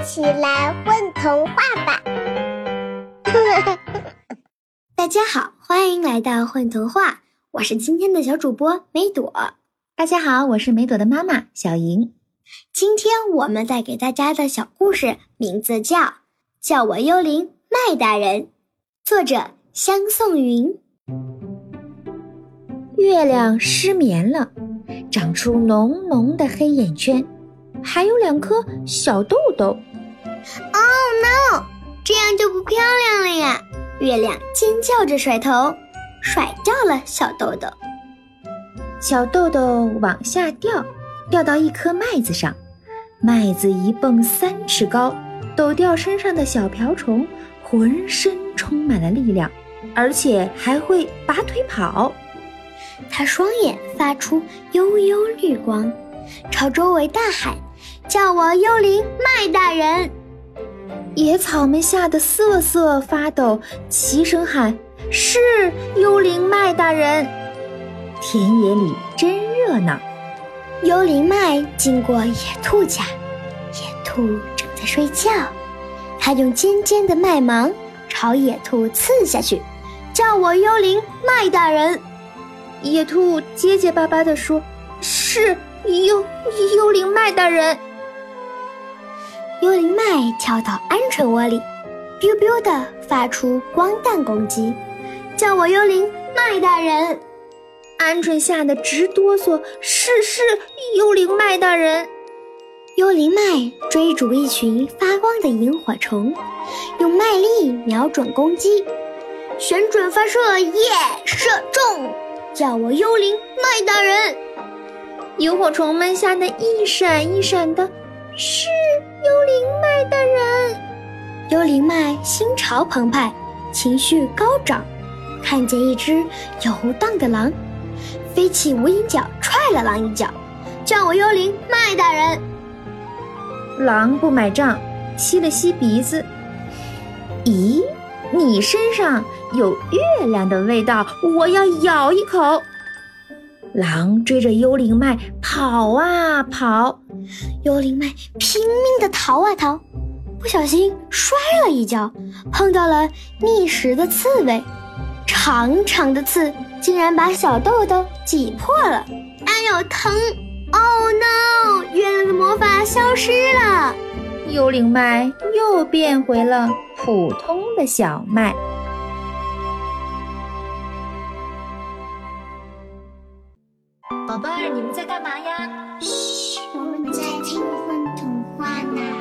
一起来混童话吧！大家好，欢迎来到混童话，我是今天的小主播梅朵。大家好，我是梅朵的妈妈小莹。今天我们带给大家的小故事名字叫《叫我幽灵麦大人》，作者香颂云。月亮失眠了，长出浓浓的黑眼圈，还有两颗小痘痘。Oh no！这样就不漂亮了呀！月亮尖叫着甩头，甩掉了小豆豆。小豆豆往下掉，掉到一颗麦子上，麦子一蹦三尺高，抖掉身上的小瓢虫，浑身充满了力量，而且还会拔腿跑。他双眼发出幽幽绿光，朝周围大喊：“叫我幽灵麦大人！”野草们吓得瑟瑟发抖，齐声喊：“是幽灵麦大人！”田野里真热闹。幽灵麦经过野兔家，野兔正在睡觉，他用尖尖的麦芒朝野兔刺下去，叫我幽灵麦大人。野兔结结巴巴地说：“是幽幽灵麦大人。”幽灵麦跳到鹌鹑窝里，biu biu 的发出光弹攻击，叫我幽灵麦大人。鹌鹑吓得直哆嗦，是是，幽灵麦大人。幽灵麦追逐一群发光的萤火虫，用麦粒瞄准攻击，旋转发射，耶，射中，叫我幽灵麦大人。萤火虫们吓得一闪一闪的，是幽灵麦大人。幽灵麦心潮澎湃，情绪高涨，看见一只游荡的狼。飞起无影脚踹了狼一脚，叫我幽灵麦大人。狼不买账，吸了吸鼻子，咦，你身上有月亮的味道，我要咬一口。狼追着幽灵麦跑啊跑，幽灵麦拼命的逃啊逃，不小心摔了一跤，碰到了觅食的刺猬。长长的刺竟然把小豆豆挤破了，哎呦疼！Oh no！月亮的魔法消失了，幽灵麦又变回了普通的小麦。宝贝儿，你们在干嘛呀？嘘，我们在听风童话呢。